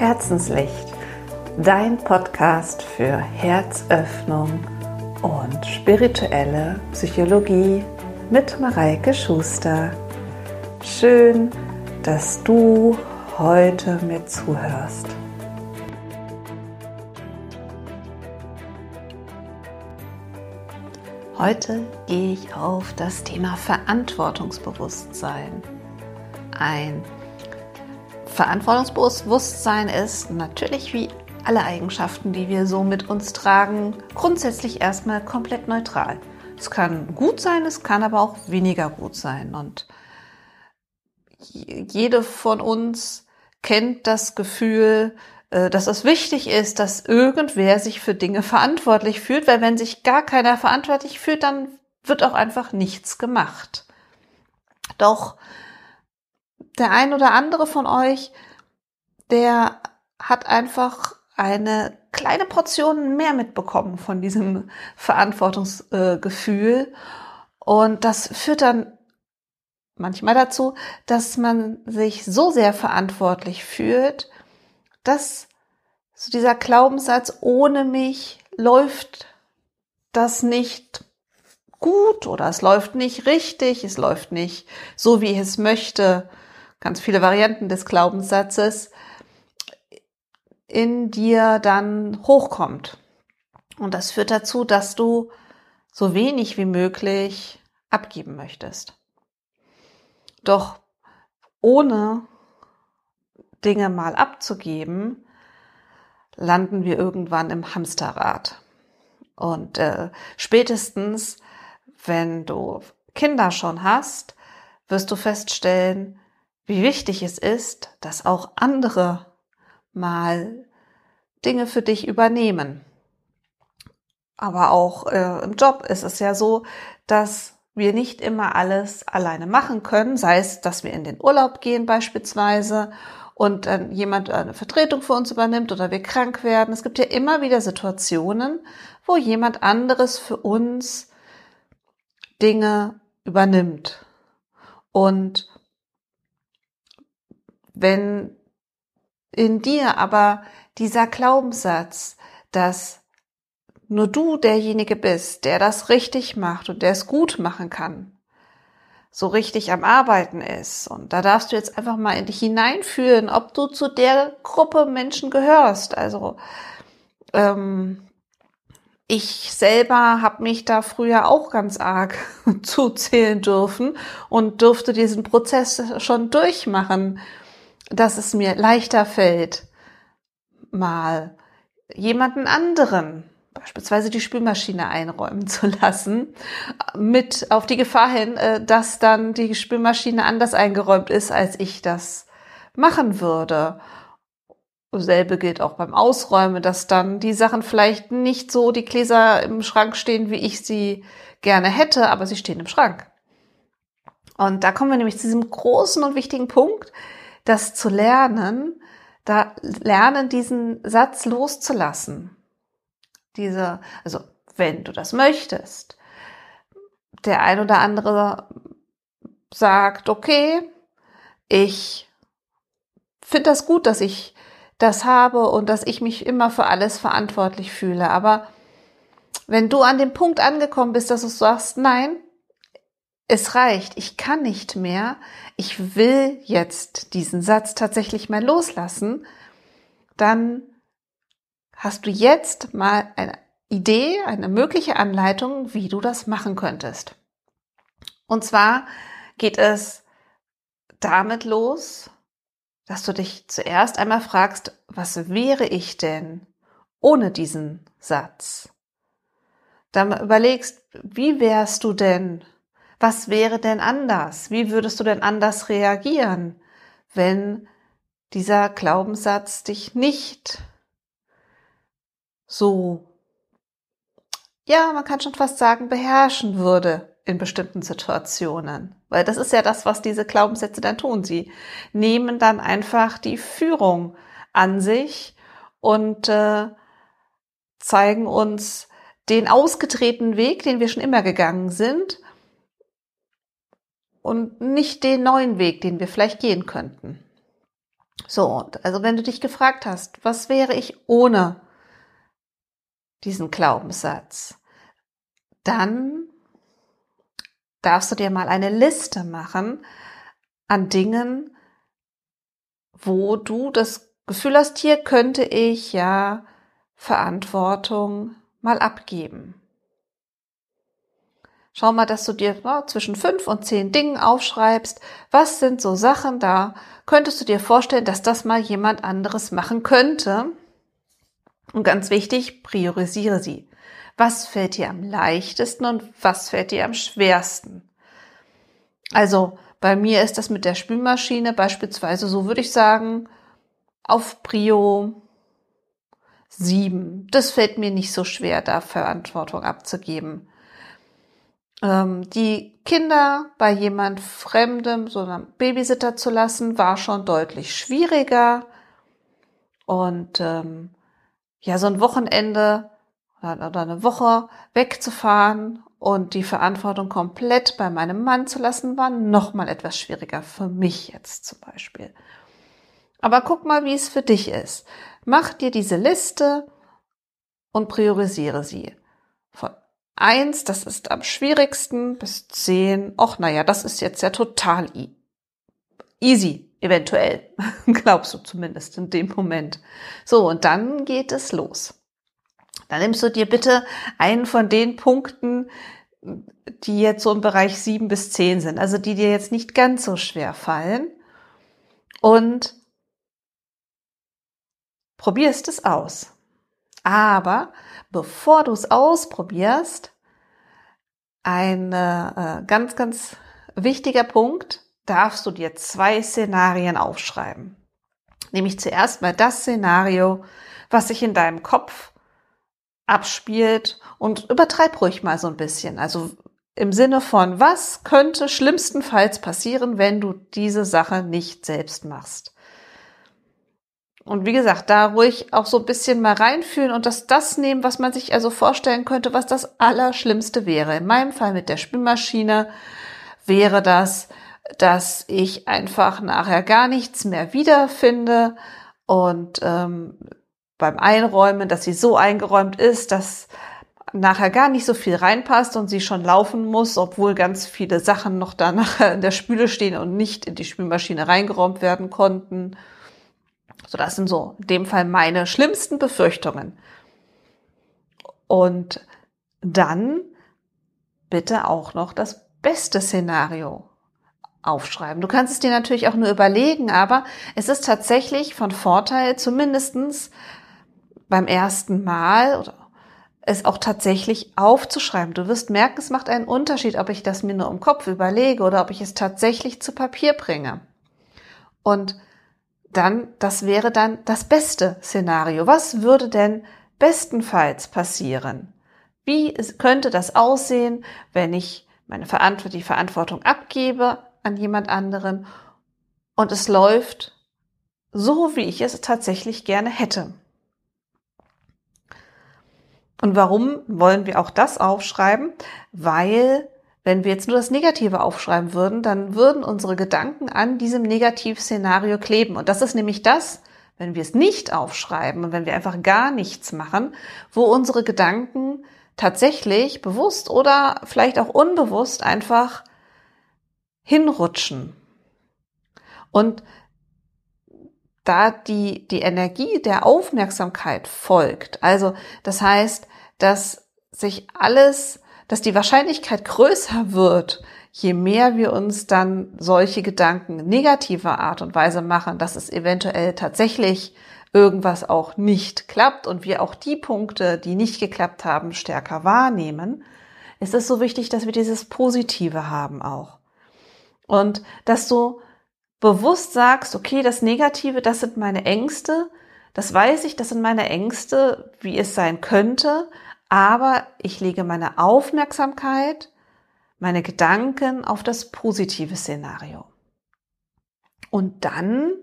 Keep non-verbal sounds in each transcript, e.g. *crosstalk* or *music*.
Herzenslicht, dein Podcast für Herzöffnung und spirituelle Psychologie mit Mareike Schuster. Schön, dass du heute mir zuhörst. Heute gehe ich auf das Thema Verantwortungsbewusstsein ein. Verantwortungsbewusstsein ist natürlich wie alle Eigenschaften, die wir so mit uns tragen, grundsätzlich erstmal komplett neutral. Es kann gut sein, es kann aber auch weniger gut sein. Und jede von uns kennt das Gefühl, äh, dass es wichtig ist, dass irgendwer sich für Dinge verantwortlich fühlt, weil wenn sich gar keiner verantwortlich fühlt, dann wird auch einfach nichts gemacht. Doch der ein oder andere von euch, der hat einfach eine kleine Portion mehr mitbekommen von diesem Verantwortungsgefühl. Und das führt dann manchmal dazu, dass man sich so sehr verantwortlich fühlt, dass so dieser Glaubenssatz, ohne mich läuft das nicht gut oder es läuft nicht richtig, es läuft nicht so, wie ich es möchte, ganz viele Varianten des Glaubenssatzes, in dir dann hochkommt. Und das führt dazu, dass du so wenig wie möglich abgeben möchtest. Doch ohne Dinge mal abzugeben, landen wir irgendwann im Hamsterrad. Und äh, spätestens, wenn du Kinder schon hast, wirst du feststellen, wie wichtig es ist, dass auch andere mal Dinge für dich übernehmen. Aber auch äh, im Job ist es ja so, dass wir nicht immer alles alleine machen können, sei es, dass wir in den Urlaub gehen beispielsweise und dann jemand eine Vertretung für uns übernimmt oder wir krank werden. Es gibt ja immer wieder Situationen, wo jemand anderes für uns Dinge übernimmt. Und wenn in dir aber dieser Glaubenssatz, dass nur du derjenige bist, der das richtig macht und der es gut machen kann, so richtig am Arbeiten ist. Und da darfst du jetzt einfach mal in dich hineinfühlen, ob du zu der Gruppe Menschen gehörst. Also ähm, ich selber habe mich da früher auch ganz arg *laughs* zuzählen dürfen und durfte diesen Prozess schon durchmachen dass es mir leichter fällt, mal jemanden anderen, beispielsweise die Spülmaschine einräumen zu lassen, mit auf die Gefahr hin, äh, dass dann die Spülmaschine anders eingeräumt ist, als ich das machen würde. Selbe gilt auch beim Ausräumen, dass dann die Sachen vielleicht nicht so die Gläser im Schrank stehen, wie ich sie gerne hätte, aber sie stehen im Schrank. Und da kommen wir nämlich zu diesem großen und wichtigen Punkt, das zu lernen, da lernen, diesen Satz loszulassen. Diese, also wenn du das möchtest. Der ein oder andere sagt, okay, ich finde das gut, dass ich das habe und dass ich mich immer für alles verantwortlich fühle. Aber wenn du an dem Punkt angekommen bist, dass du sagst, nein, es reicht, ich kann nicht mehr, ich will jetzt diesen Satz tatsächlich mal loslassen, dann hast du jetzt mal eine Idee, eine mögliche Anleitung, wie du das machen könntest. Und zwar geht es damit los, dass du dich zuerst einmal fragst, was wäre ich denn ohne diesen Satz? Dann überlegst, wie wärst du denn was wäre denn anders? Wie würdest du denn anders reagieren, wenn dieser Glaubenssatz dich nicht so, ja, man kann schon fast sagen, beherrschen würde in bestimmten Situationen. Weil das ist ja das, was diese Glaubenssätze dann tun. Sie nehmen dann einfach die Führung an sich und äh, zeigen uns den ausgetretenen Weg, den wir schon immer gegangen sind und nicht den neuen Weg, den wir vielleicht gehen könnten. So, also wenn du dich gefragt hast, was wäre ich ohne diesen Glaubenssatz, dann darfst du dir mal eine Liste machen an Dingen, wo du das Gefühl hast, hier könnte ich ja Verantwortung mal abgeben. Schau mal, dass du dir ja, zwischen fünf und zehn Dingen aufschreibst. Was sind so Sachen da? Könntest du dir vorstellen, dass das mal jemand anderes machen könnte? Und ganz wichtig, priorisiere sie. Was fällt dir am leichtesten und was fällt dir am schwersten? Also bei mir ist das mit der Spülmaschine beispielsweise so, würde ich sagen, auf Prio 7. Das fällt mir nicht so schwer, da Verantwortung abzugeben. Ähm, die Kinder bei jemand Fremdem, so einem Babysitter zu lassen, war schon deutlich schwieriger. Und ähm, ja, so ein Wochenende oder eine Woche wegzufahren und die Verantwortung komplett bei meinem Mann zu lassen, war noch mal etwas schwieriger für mich jetzt zum Beispiel. Aber guck mal, wie es für dich ist. Mach dir diese Liste und priorisiere sie. Von eins, das ist am schwierigsten, bis zehn, ach naja, das ist jetzt ja total easy, eventuell. *laughs* Glaubst du zumindest in dem Moment. So, und dann geht es los. Dann nimmst du dir bitte einen von den Punkten, die jetzt so im Bereich sieben bis zehn sind, also die dir jetzt nicht ganz so schwer fallen und probierst es aus. Aber bevor du es ausprobierst, ein äh, ganz, ganz wichtiger Punkt, darfst du dir zwei Szenarien aufschreiben. Nämlich zuerst mal das Szenario, was sich in deinem Kopf abspielt und übertreib ruhig mal so ein bisschen. Also im Sinne von, was könnte schlimmstenfalls passieren, wenn du diese Sache nicht selbst machst? Und wie gesagt, da ruhig auch so ein bisschen mal reinfühlen und das das nehmen, was man sich also vorstellen könnte, was das Allerschlimmste wäre. In meinem Fall mit der Spülmaschine wäre das, dass ich einfach nachher gar nichts mehr wiederfinde und ähm, beim Einräumen, dass sie so eingeräumt ist, dass nachher gar nicht so viel reinpasst und sie schon laufen muss, obwohl ganz viele Sachen noch da nachher in der Spüle stehen und nicht in die Spülmaschine reingeräumt werden konnten. So, das sind so in dem Fall meine schlimmsten Befürchtungen. Und dann bitte auch noch das beste Szenario aufschreiben. Du kannst es dir natürlich auch nur überlegen, aber es ist tatsächlich von Vorteil, zumindestens beim ersten Mal oder es auch tatsächlich aufzuschreiben. Du wirst merken, es macht einen Unterschied, ob ich das mir nur im Kopf überlege oder ob ich es tatsächlich zu Papier bringe. Und dann, das wäre dann das beste Szenario. Was würde denn bestenfalls passieren? Wie könnte das aussehen, wenn ich meine Verantwortung, die Verantwortung abgebe an jemand anderen und es läuft so, wie ich es tatsächlich gerne hätte? Und warum wollen wir auch das aufschreiben? Weil wenn wir jetzt nur das Negative aufschreiben würden, dann würden unsere Gedanken an diesem Negativszenario kleben. Und das ist nämlich das, wenn wir es nicht aufschreiben und wenn wir einfach gar nichts machen, wo unsere Gedanken tatsächlich bewusst oder vielleicht auch unbewusst einfach hinrutschen. Und da die, die Energie der Aufmerksamkeit folgt, also das heißt, dass sich alles dass die Wahrscheinlichkeit größer wird, je mehr wir uns dann solche Gedanken negativer Art und Weise machen, dass es eventuell tatsächlich irgendwas auch nicht klappt und wir auch die Punkte, die nicht geklappt haben, stärker wahrnehmen, ist es so wichtig, dass wir dieses Positive haben auch. Und dass du bewusst sagst, okay, das Negative, das sind meine Ängste, das weiß ich, das sind meine Ängste, wie es sein könnte, aber ich lege meine Aufmerksamkeit, meine Gedanken auf das positive Szenario. Und dann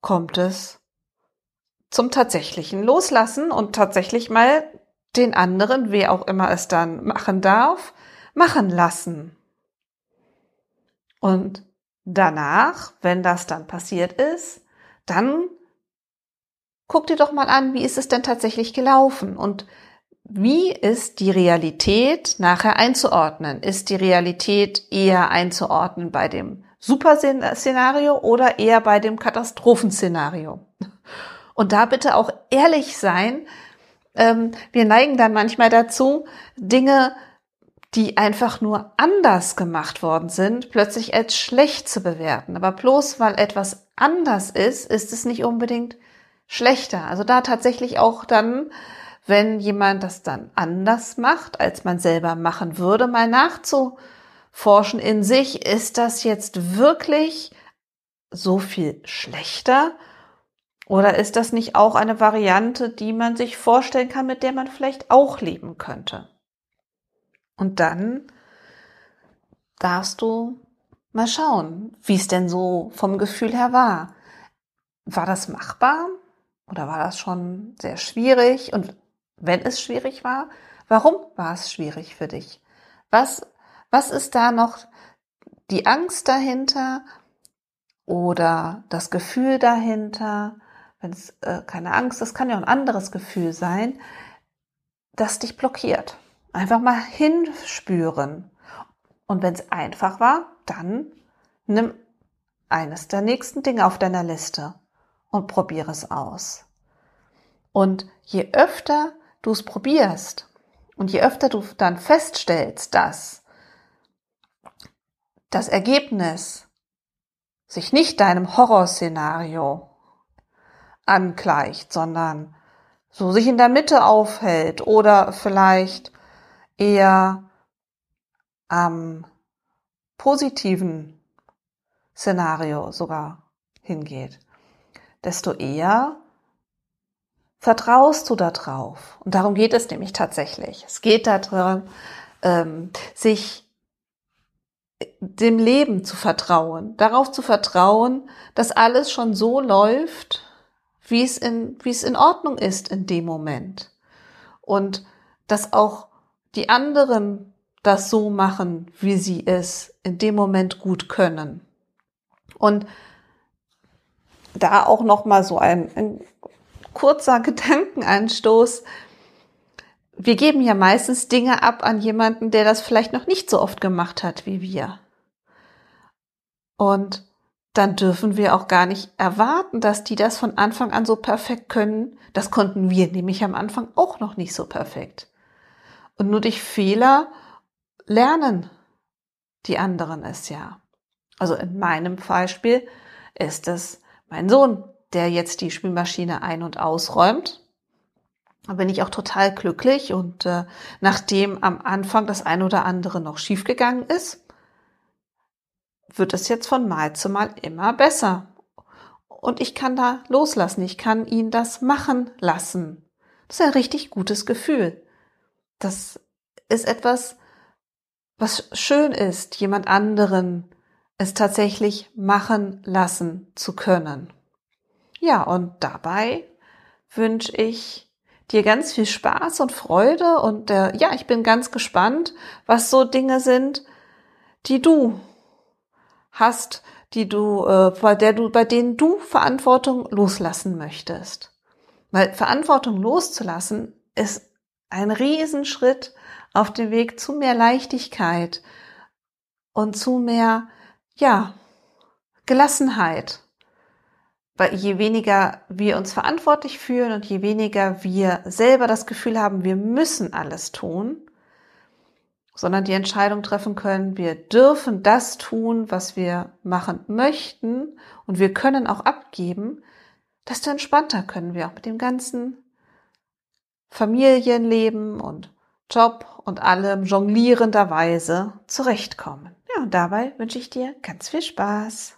kommt es zum tatsächlichen Loslassen und tatsächlich mal den anderen, wer auch immer es dann machen darf, machen lassen. Und danach, wenn das dann passiert ist, dann guck dir doch mal an, wie ist es denn tatsächlich gelaufen und wie ist die Realität nachher einzuordnen? Ist die Realität eher einzuordnen bei dem Superszenario oder eher bei dem Katastrophenszenario? Und da bitte auch ehrlich sein. Ähm, wir neigen dann manchmal dazu, Dinge, die einfach nur anders gemacht worden sind, plötzlich als schlecht zu bewerten. Aber bloß weil etwas anders ist, ist es nicht unbedingt schlechter. Also da tatsächlich auch dann wenn jemand das dann anders macht, als man selber machen würde, mal nachzuforschen in sich, ist das jetzt wirklich so viel schlechter? Oder ist das nicht auch eine Variante, die man sich vorstellen kann, mit der man vielleicht auch leben könnte? Und dann darfst du mal schauen, wie es denn so vom Gefühl her war. War das machbar? Oder war das schon sehr schwierig? Und wenn es schwierig war, warum war es schwierig für dich? Was, was ist da noch die Angst dahinter oder das Gefühl dahinter? Wenn es äh, keine Angst, das kann ja ein anderes Gefühl sein, das dich blockiert. Einfach mal hinspüren. Und wenn es einfach war, dann nimm eines der nächsten Dinge auf deiner Liste und probiere es aus. Und je öfter du es probierst. Und je öfter du dann feststellst, dass das Ergebnis sich nicht deinem Horrorszenario angleicht, sondern so sich in der Mitte aufhält oder vielleicht eher am positiven Szenario sogar hingeht, desto eher vertraust du da drauf? Und darum geht es nämlich tatsächlich. Es geht darum, ähm, sich dem Leben zu vertrauen, darauf zu vertrauen, dass alles schon so läuft, wie es in, wie es in Ordnung ist in dem Moment. Und dass auch die anderen das so machen, wie sie es in dem Moment gut können. Und da auch noch mal so ein, ein kurzer *laughs* Gedankenanstoß. Wir geben ja meistens Dinge ab an jemanden, der das vielleicht noch nicht so oft gemacht hat wie wir. Und dann dürfen wir auch gar nicht erwarten, dass die das von Anfang an so perfekt können. Das konnten wir nämlich am Anfang auch noch nicht so perfekt. Und nur durch Fehler lernen die anderen es ja. Also in meinem Beispiel ist es mein Sohn, der jetzt die Spülmaschine ein- und ausräumt. Da bin ich auch total glücklich und äh, nachdem am Anfang das ein oder andere noch schiefgegangen ist, wird es jetzt von Mal zu Mal immer besser. Und ich kann da loslassen, ich kann ihn das machen lassen. Das ist ein richtig gutes Gefühl. Das ist etwas, was schön ist, jemand anderen es tatsächlich machen lassen zu können. Ja, und dabei wünsche ich dir ganz viel Spaß und Freude und äh, ja, ich bin ganz gespannt, was so Dinge sind, die du hast, die du, äh, bei der du, bei denen du Verantwortung loslassen möchtest. Weil Verantwortung loszulassen ist ein Riesenschritt auf dem Weg zu mehr Leichtigkeit und zu mehr, ja, Gelassenheit. Weil je weniger wir uns verantwortlich fühlen und je weniger wir selber das Gefühl haben, wir müssen alles tun, sondern die Entscheidung treffen können, wir dürfen das tun, was wir machen möchten und wir können auch abgeben, desto entspannter können wir auch mit dem ganzen Familienleben und Job und allem jonglierenderweise zurechtkommen. Ja, und dabei wünsche ich dir ganz viel Spaß.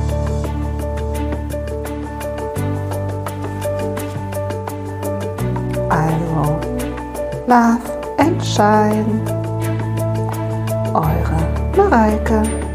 Love and Shine. Eure Mareike.